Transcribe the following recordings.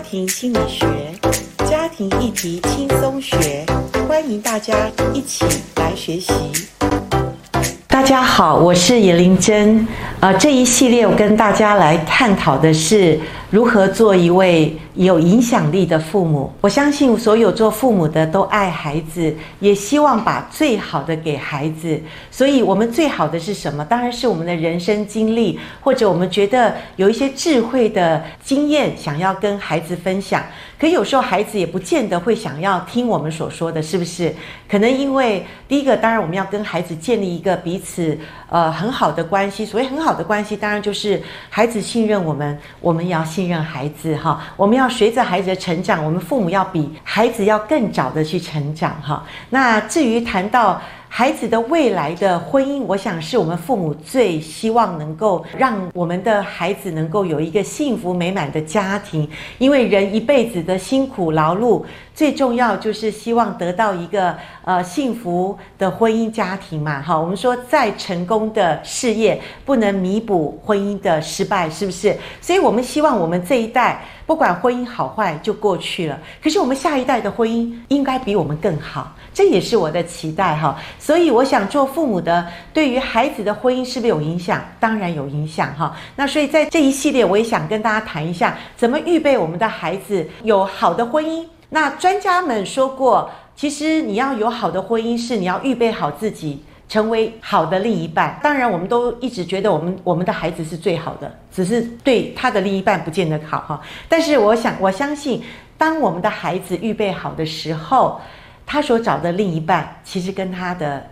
家庭心理学，家庭议题轻松学，欢迎大家一起来学习。大家好，我是叶玲珍。呃，这一系列我跟大家来探讨的是如何做一位有影响力的父母。我相信所有做父母的都爱孩子，也希望把最好的给孩子。所以，我们最好的是什么？当然是我们的人生经历，或者我们觉得有一些智慧的经验，想要跟孩子分享。可有时候孩子也不见得会想要听我们所说的，是不是？可能因为第一个，当然我们要跟孩子建立一个彼此呃很好的关系。所谓很好的关系，当然就是孩子信任我们，我们要信信任孩子哈。我们要随着孩子的成长，我们父母要比孩子要更早的去成长哈。那至于谈到孩子的未来的婚姻，我想是我们父母最希望能够让我们的孩子能够有一个幸福美满的家庭，因为人一辈子的辛苦劳碌，最重要就是希望得到一个呃幸福的婚姻家庭嘛。哈，我们说再成功的事业不能弥补婚姻的失败，是不是？所以我们希望我们这一代不管婚姻好坏就过去了，可是我们下一代的婚姻应该比我们更好。这也是我的期待哈，所以我想做父母的，对于孩子的婚姻是不是有影响？当然有影响哈。那所以在这一系列，我也想跟大家谈一下，怎么预备我们的孩子有好的婚姻。那专家们说过，其实你要有好的婚姻，是你要预备好自己，成为好的另一半。当然，我们都一直觉得我们我们的孩子是最好的，只是对他的另一半不见得好哈。但是我想，我相信，当我们的孩子预备好的时候，他所找的另一半，其实跟他的，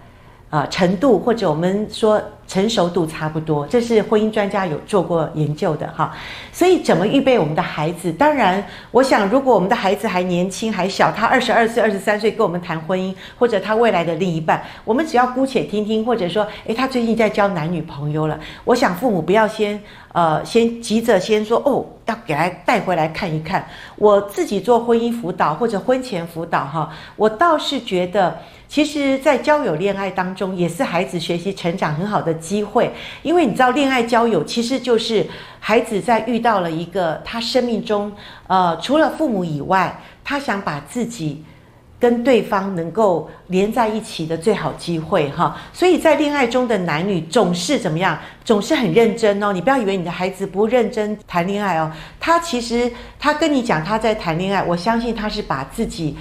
呃，程度或者我们说成熟度差不多，这是婚姻专家有做过研究的哈。所以怎么预备我们的孩子？当然，我想如果我们的孩子还年轻还小，他二十二岁、二十三岁跟我们谈婚姻，或者他未来的另一半，我们只要姑且听听，或者说，诶，他最近在交男女朋友了。我想父母不要先呃先急着先说哦，要给他带回来看一看。我自己做婚姻辅导或者婚前辅导哈，我倒是觉得。其实，在交友恋爱当中，也是孩子学习成长很好的机会。因为你知道，恋爱交友其实就是孩子在遇到了一个他生命中，呃，除了父母以外，他想把自己跟对方能够连在一起的最好机会哈。所以在恋爱中的男女总是怎么样？总是很认真哦。你不要以为你的孩子不认真谈恋爱哦，他其实他跟你讲他在谈恋爱，我相信他是把自己。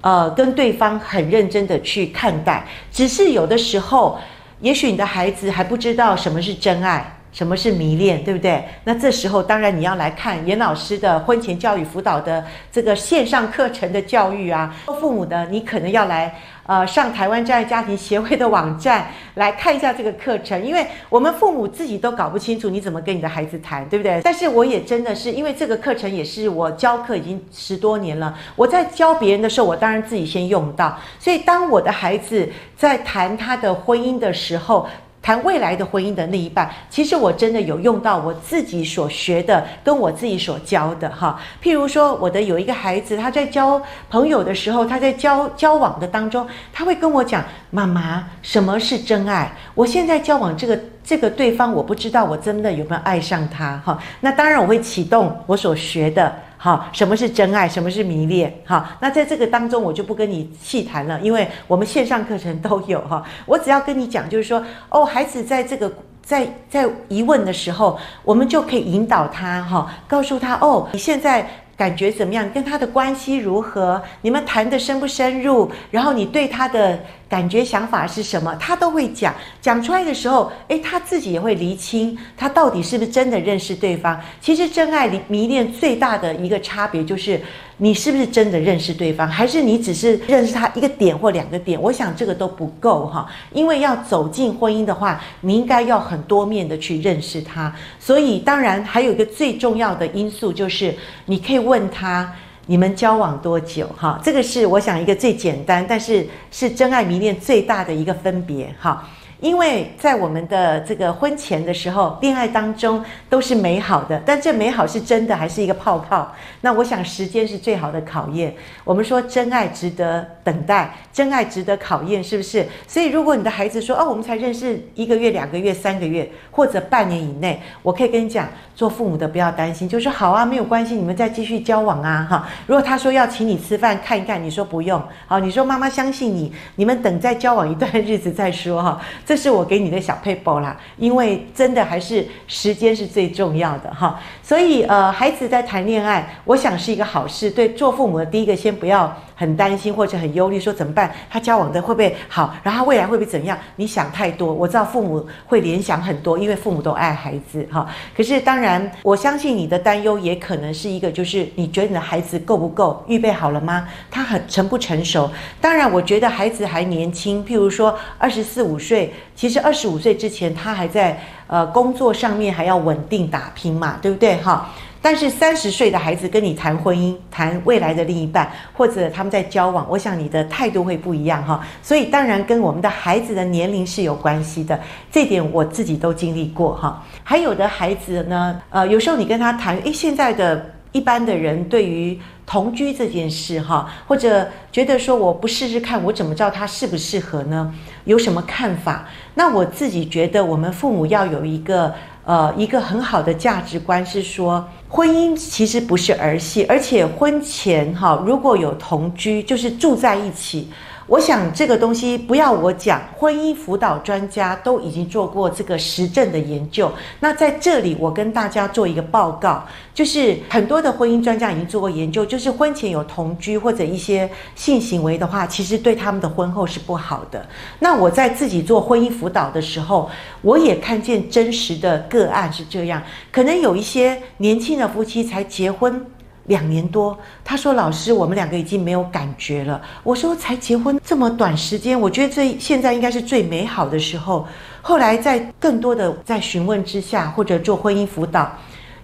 呃，跟对方很认真的去看待，只是有的时候，也许你的孩子还不知道什么是真爱，什么是迷恋，对不对？那这时候，当然你要来看严老师的婚前教育辅导的这个线上课程的教育啊，做父母的，你可能要来。呃，上台湾真爱家庭协会的网站 来看一下这个课程，因为我们父母自己都搞不清楚你怎么跟你的孩子谈，对不对？但是我也真的是因为这个课程也是我教课已经十多年了，我在教别人的时候，我当然自己先用到，所以当我的孩子在谈他的婚姻的时候。谈未来的婚姻的另一半，其实我真的有用到我自己所学的，跟我自己所教的哈。譬如说，我的有一个孩子，他在交朋友的时候，他在交交往的当中，他会跟我讲：“妈妈，什么是真爱？我现在交往这个。”这个对方我不知道，我真的有没有爱上他？哈，那当然我会启动我所学的，哈，什么是真爱，什么是迷恋？哈，那在这个当中我就不跟你细谈了，因为我们线上课程都有哈。我只要跟你讲，就是说，哦，孩子在这个在在疑问的时候，我们就可以引导他，哈，告诉他，哦，你现在。感觉怎么样？跟他的关系如何？你们谈的深不深入？然后你对他的感觉、想法是什么？他都会讲。讲出来的时候，诶，他自己也会厘清，他到底是不是真的认识对方。其实真爱迷恋最大的一个差别就是。你是不是真的认识对方，还是你只是认识他一个点或两个点？我想这个都不够哈，因为要走进婚姻的话，你应该要很多面的去认识他。所以当然还有一个最重要的因素就是，你可以问他你们交往多久哈，这个是我想一个最简单，但是是真爱迷恋最大的一个分别哈。因为在我们的这个婚前的时候，恋爱当中都是美好的，但这美好是真的还是一个泡泡？那我想时间是最好的考验。我们说真爱值得等待，真爱值得考验，是不是？所以如果你的孩子说哦，我们才认识一个月、两个月、三个月，或者半年以内，我可以跟你讲，做父母的不要担心，就说好啊，没有关系，你们再继续交往啊，哈。如果他说要请你吃饭看一看，你说不用，好，你说妈妈相信你，你们等再交往一段日子再说，哈。这是我给你的小配包啦，因为真的还是时间是最重要的哈。所以呃，孩子在谈恋爱，我想是一个好事。对做父母的，第一个先不要很担心或者很忧虑，说怎么办？他交往的会不会好？然后未来会不会怎样？你想太多。我知道父母会联想很多，因为父母都爱孩子哈。可是当然，我相信你的担忧也可能是一个，就是你觉得你的孩子够不够预备好了吗？他很成不成熟？当然，我觉得孩子还年轻，譬如说二十四五岁。其实二十五岁之前，他还在呃工作上面还要稳定打拼嘛，对不对哈？但是三十岁的孩子跟你谈婚姻、谈未来的另一半，或者他们在交往，我想你的态度会不一样哈。所以当然跟我们的孩子的年龄是有关系的，这点我自己都经历过哈。还有的孩子呢，呃，有时候你跟他谈，诶，现在的。一般的人对于同居这件事，哈，或者觉得说我不试试看，我怎么知道他适不适合呢？有什么看法？那我自己觉得，我们父母要有一个呃一个很好的价值观，是说婚姻其实不是儿戏，而且婚前哈如果有同居，就是住在一起。我想这个东西不要我讲，婚姻辅导专家都已经做过这个实证的研究。那在这里，我跟大家做一个报告，就是很多的婚姻专家已经做过研究，就是婚前有同居或者一些性行为的话，其实对他们的婚后是不好的。那我在自己做婚姻辅导的时候，我也看见真实的个案是这样，可能有一些年轻的夫妻才结婚。两年多，他说：“老师，我们两个已经没有感觉了。”我说：“才结婚这么短时间，我觉得这现在应该是最美好的时候。”后来在更多的在询问之下，或者做婚姻辅导，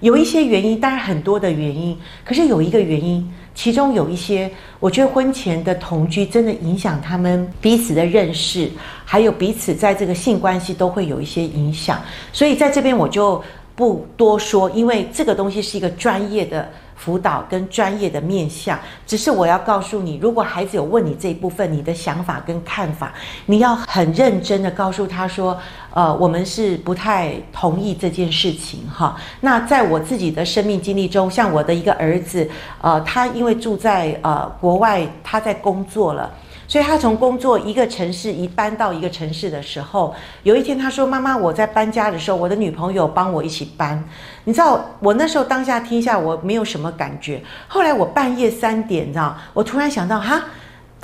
有一些原因，当然很多的原因，可是有一个原因，其中有一些，我觉得婚前的同居真的影响他们彼此的认识，还有彼此在这个性关系都会有一些影响。所以在这边我就不多说，因为这个东西是一个专业的。辅导跟专业的面向，只是我要告诉你，如果孩子有问你这一部分，你的想法跟看法，你要很认真的告诉他说，呃，我们是不太同意这件事情哈。那在我自己的生命经历中，像我的一个儿子，呃，他因为住在呃国外，他在工作了。所以他从工作一个城市一搬到一个城市的时候，有一天他说：“妈妈，我在搬家的时候，我的女朋友帮我一起搬。”你知道，我那时候当下听下，我没有什么感觉。后来我半夜三点，你知道，我突然想到，哈。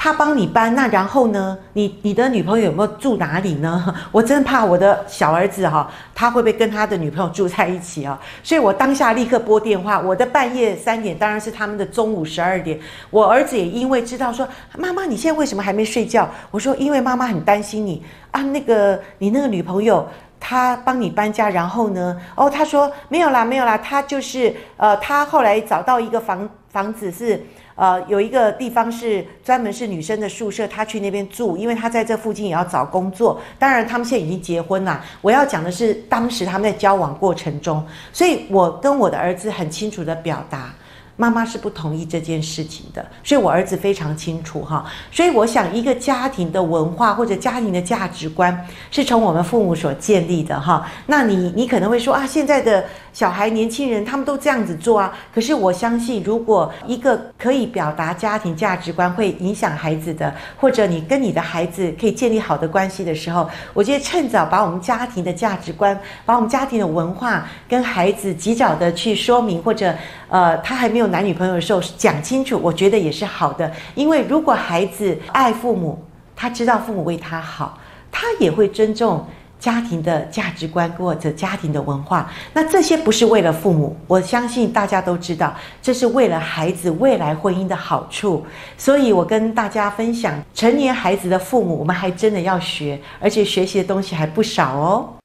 他帮你搬，那然后呢？你你的女朋友有没有住哪里呢？我真怕我的小儿子哈，他会不会跟他的女朋友住在一起啊？所以我当下立刻拨电话。我的半夜三点当然是他们的中午十二点。我儿子也因为知道说，妈妈你现在为什么还没睡觉？我说因为妈妈很担心你啊。那个你那个女朋友她帮你搬家，然后呢？哦，他说没有啦，没有啦，他就是呃，他后来找到一个房房子是。呃，有一个地方是专门是女生的宿舍，她去那边住，因为她在这附近也要找工作。当然，他们现在已经结婚了。我要讲的是当时他们在交往过程中，所以我跟我的儿子很清楚的表达。妈妈是不同意这件事情的，所以我儿子非常清楚哈。所以我想，一个家庭的文化或者家庭的价值观是从我们父母所建立的哈。那你你可能会说啊，现在的小孩、年轻人他们都这样子做啊。可是我相信，如果一个可以表达家庭价值观会影响孩子的，或者你跟你的孩子可以建立好的关系的时候，我觉得趁早把我们家庭的价值观、把我们家庭的文化跟孩子及早的去说明，或者呃，他还没有。男女朋友的时候讲清楚，我觉得也是好的。因为如果孩子爱父母，他知道父母为他好，他也会尊重家庭的价值观或者家庭的文化。那这些不是为了父母，我相信大家都知道，这是为了孩子未来婚姻的好处。所以我跟大家分享，成年孩子的父母，我们还真的要学，而且学习的东西还不少哦。